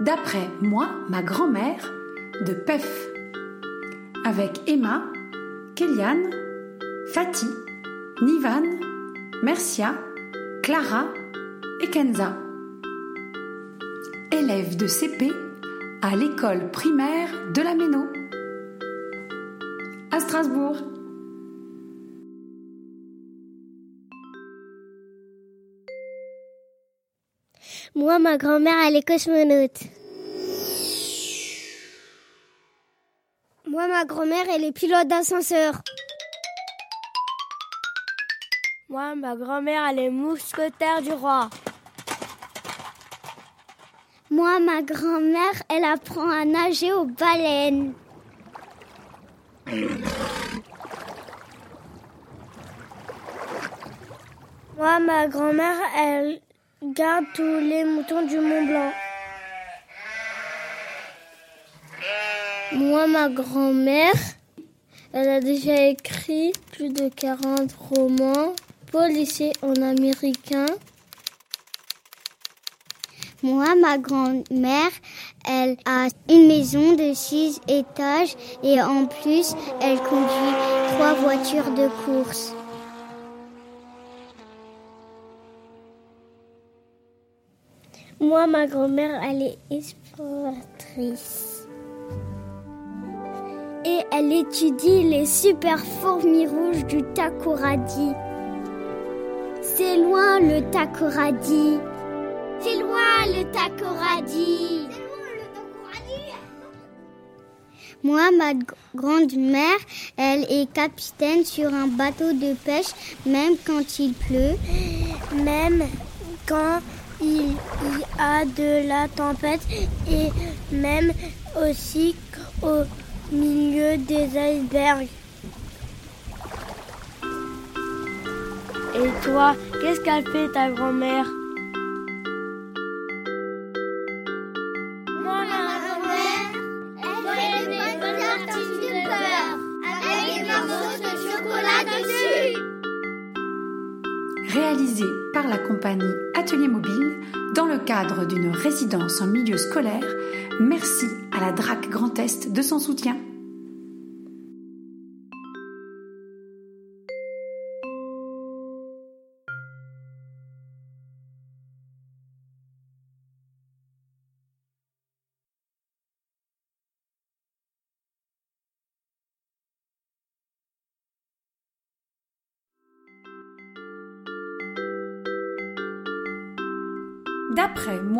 D'après moi, ma grand-mère de PEF. Avec Emma, Kéliane, Fatih, Nivan, Mercia, Clara et Kenza. Élève de CP à l'école primaire de la Méno. À Strasbourg. Moi, ma grand-mère, elle est cosmonaute. Moi, ma grand-mère, elle est pilote d'ascenseur. Moi, ma grand-mère, elle est mousquetaire du roi. Moi, ma grand-mère, elle apprend à nager aux baleines. Moi, ma grand-mère, elle garde tous les moutons du Mont Blanc. Moi, ma grand-mère, elle a déjà écrit plus de 40 romans policiers en américain. Moi, ma grand-mère, elle a une maison de six étages et en plus, elle conduit trois voitures de course. Moi, ma grand-mère, elle est exploratrice. Et elle étudie les super fourmis rouges du Takoradi. C'est loin le Takoradi. C'est loin le Takoradi. Moi, ma grande-mère, elle est capitaine sur un bateau de pêche, même quand il pleut. Même quand il y a de la tempête et même aussi au milieu des icebergs. Et toi, qu'est-ce qu'elle fait ta grand-mère? Par la compagnie Atelier Mobile dans le cadre d'une résidence en milieu scolaire, merci à la DRAC Grand Est de son soutien.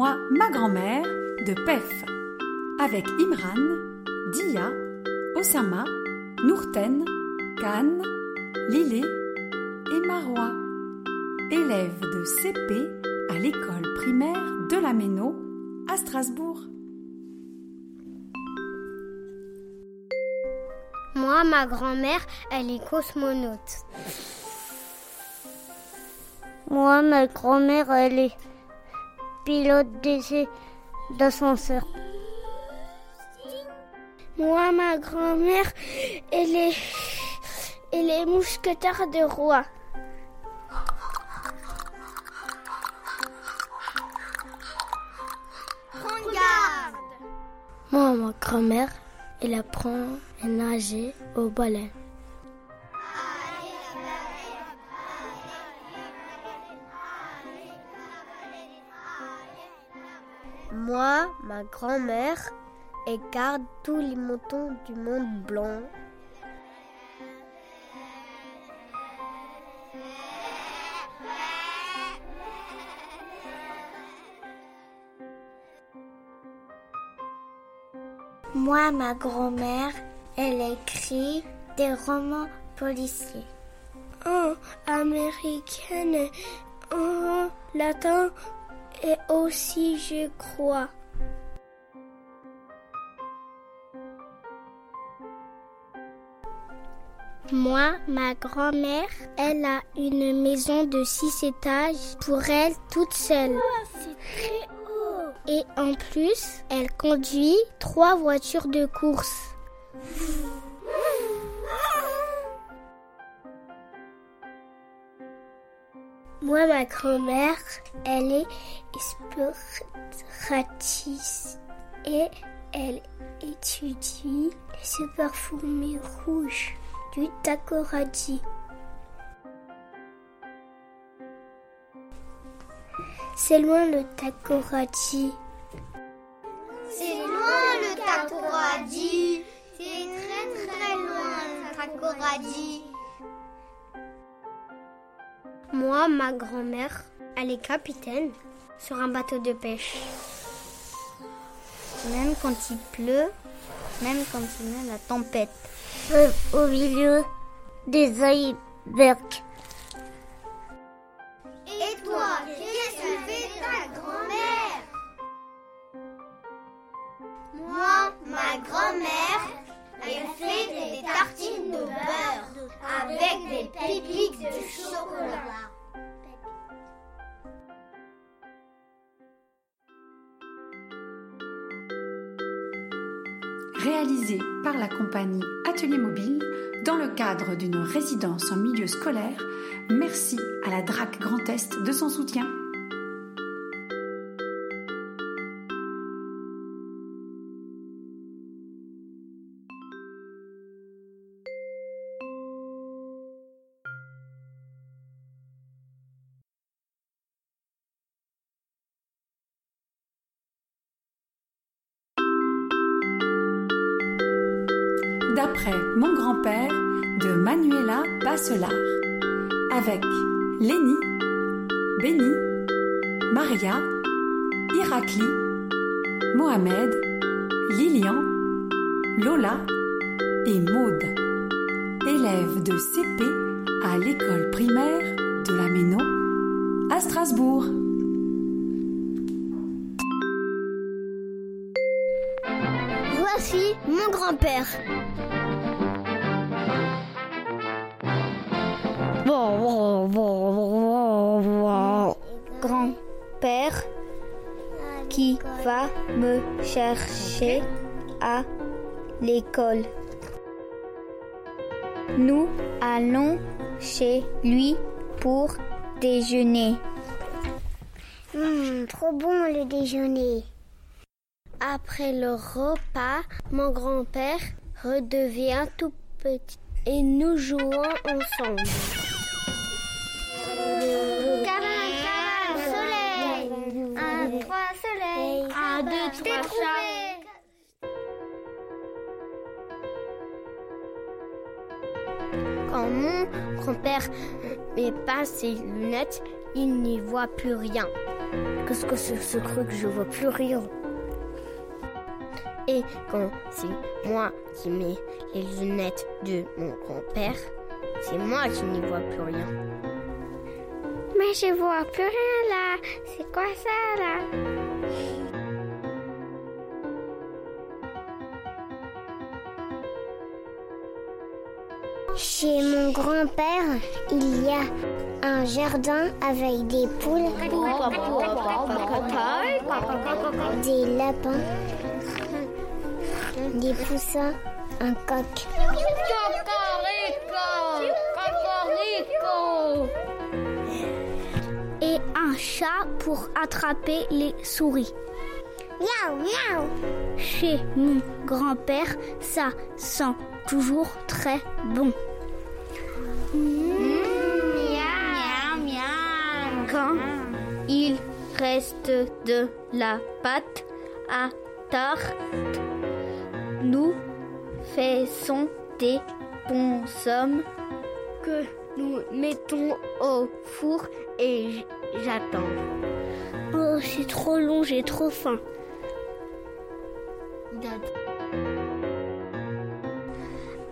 Moi, ma grand-mère de PEF, avec Imran, Dia, Osama, Nourten, Khan, Lilé et Marwa, élèves de CP à l'école primaire de la Méno à Strasbourg. Moi, ma grand-mère, elle est cosmonaute. Moi, ma grand-mère, elle est pilote d'essai d'ascenseur. Moi, ma grand-mère, elle est, elle est mousquetaire de roi. Regarde Moi, ma grand-mère, elle apprend à nager au balai. Grand-mère, elle garde tous les moutons du monde blanc. Moi, ma grand-mère, elle écrit des romans policiers. En américaine, en latin et aussi, je crois. Moi, ma grand-mère, elle a une maison de six étages pour elle toute seule. C'est très haut. Et en plus, elle conduit trois voitures de course. Moi, ma grand-mère, elle est exploratrice et elle étudie les super fourmis rouges du Takoradi. C'est loin le Takoradi. C'est loin le Takoradi. C'est très très loin le Takoradi. Moi, ma grand-mère, elle est capitaine sur un bateau de pêche. Même quand il pleut, même quand il y a la tempête. Au milieu des icebergs. Compagnie Atelier Mobile dans le cadre d'une résidence en milieu scolaire, merci à la DRAC Grand Est de son soutien. D'après Mon grand-père de Manuela Basselar, avec Lénie, Béni, Maria, Irakli, Mohamed, Lilian, Lola et Maude, élèves de CP à l'école primaire de la Méno à Strasbourg. Voici mon. Grand-père va me chercher à l'école. Nous allons chez lui pour déjeuner. Hum, trop bon le déjeuner. Après le repas, mon grand-père redevient tout petit et nous jouons ensemble. Quand mon grand-père met pas ses lunettes, il n'y voit plus rien. Qu'est-ce que c'est ce truc? Je vois plus rien. Et quand c'est moi qui mets les lunettes de mon grand-père, c'est moi qui n'y vois plus rien. Mais je vois plus rien là. C'est quoi ça là? Grand-père, il y a un jardin avec des poules, des lapins, des poussins, un coq. Et un chat pour attraper les souris. Miaou, miaou. Chez mon grand-père, ça sent toujours très bon. Quand il reste de la pâte à tarte, nous faisons des consommes que nous mettons au four et j'attends. Oh, c'est trop long, j'ai trop faim.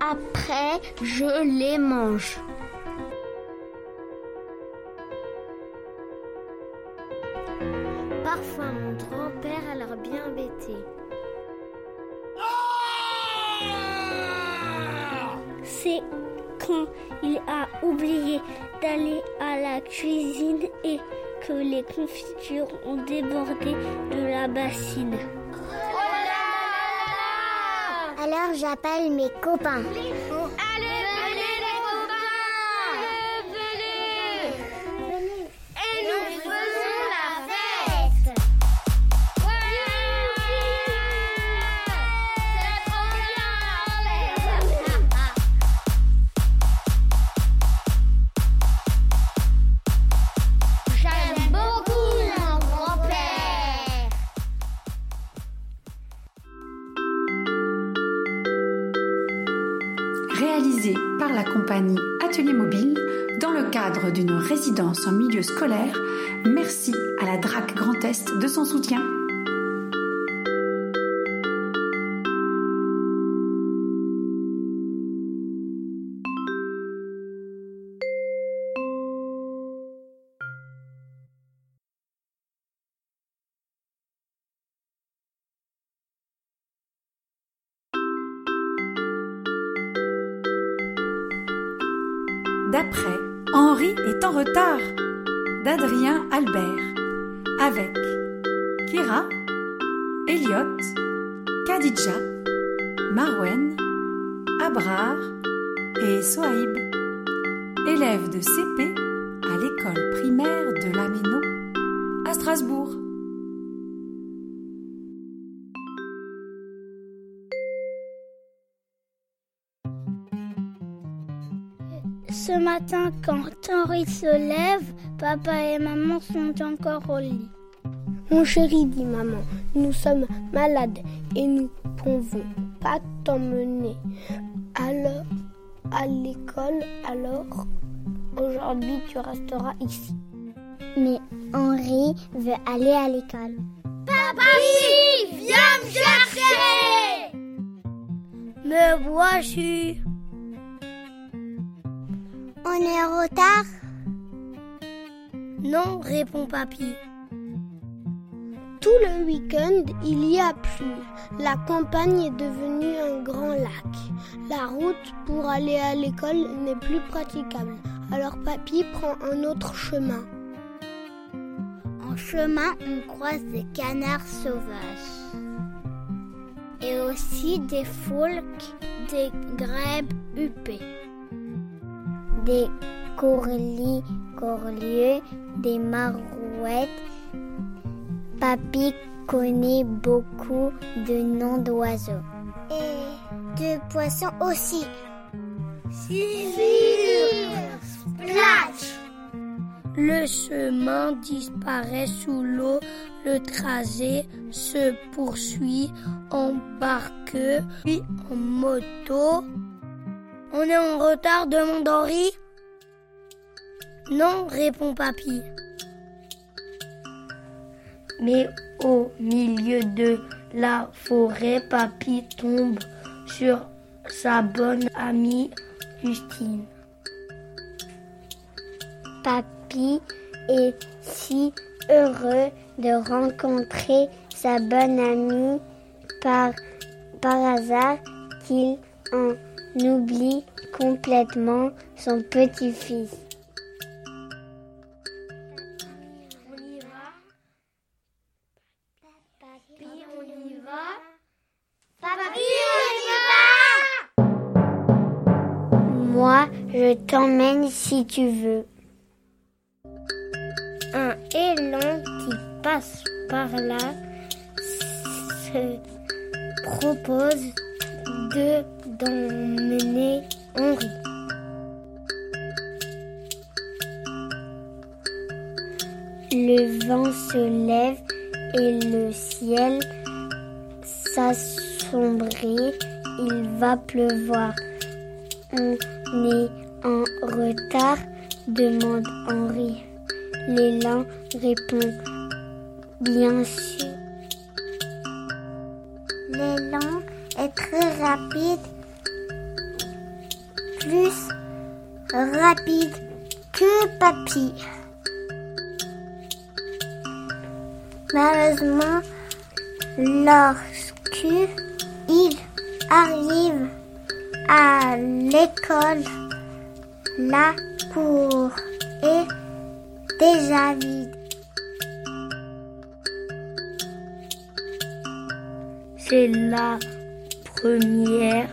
Après, je les mange. Parfois, mon grand-père a l'air bien embêté. C'est quand il a oublié d'aller à la cuisine et que les confitures ont débordé de la bassine. Alors j'appelle mes copains. Copains scolaire. Merci à la DRAC Grand Est de son soutien. D'après Henri est en retard d'Adrien Albert avec Kira, Elliot, Khadija, Marwen, Abrar et Soaib, élèves de CP à l'école primaire de Lameno à Strasbourg. Ce matin, quand Henri se lève, papa et maman sont encore au lit. Mon chéri, dit maman, nous sommes malades et nous pouvons pas t'emmener. Alors, à l'école, alors, aujourd'hui tu resteras ici. Mais Henri veut aller à l'école. Papi, viens me chercher Me vois-tu? On est en retard Non, répond papy. Tout le week-end, il y a plu. La campagne est devenue un grand lac. La route pour aller à l'école n'est plus praticable. Alors papy prend un autre chemin. En chemin, on croise des canards sauvages. Et aussi des foulques, des grèbes huppées, des courlis, corlieux, des marouettes. Papy connaît beaucoup de noms d'oiseaux. Et de poissons aussi. Splash Le chemin disparaît sous l'eau, le trajet se poursuit en barque puis en moto. On est en retard, demande Henri. Non, répond Papy. Mais au milieu de la forêt, Papy tombe sur sa bonne amie Justine. Papy est si heureux de rencontrer sa bonne amie par, par hasard qu'il en oublie complètement son petit-fils. Moi, je t'emmène si tu veux. Un élan qui passe par là se propose de d'emmener Henri. Le vent se lève et le ciel s'assombrit. Il va pleuvoir. On est en retard demande Henri. L'élan répond Bien sûr. L'élan est très rapide, plus rapide que papy. Malheureusement, lorsque il arrive à l'école, la cour est déjà vide. C'est la première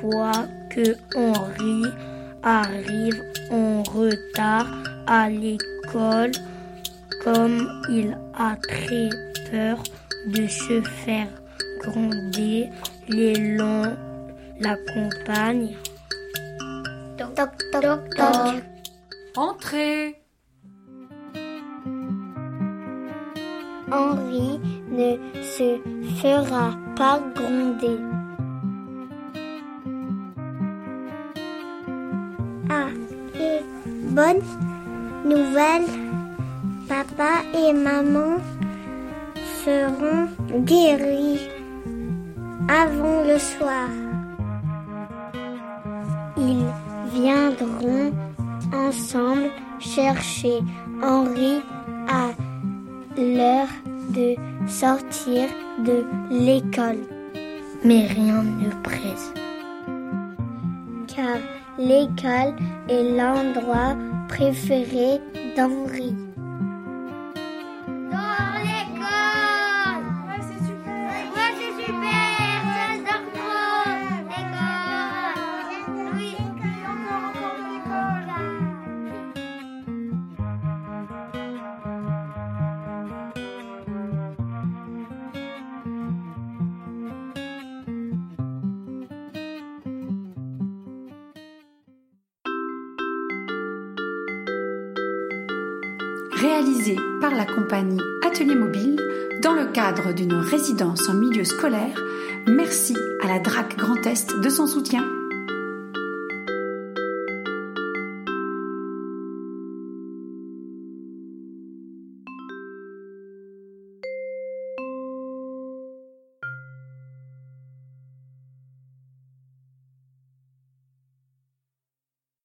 fois que Henri arrive en retard à l'école comme il a très peur de se faire gronder. L'élan l'accompagne. Toc toc toc toc. Entrez Henri ne se fera pas gronder. Bonne nouvelle, papa et maman seront guéris avant le soir. Ils viendront ensemble chercher Henri à l'heure de sortir de l'école. Mais rien ne. L'école est l'endroit préféré d'Henri. Réalisé par la compagnie Atelier Mobile dans le cadre d'une résidence en milieu scolaire. Merci à la DRAC Grand Est de son soutien.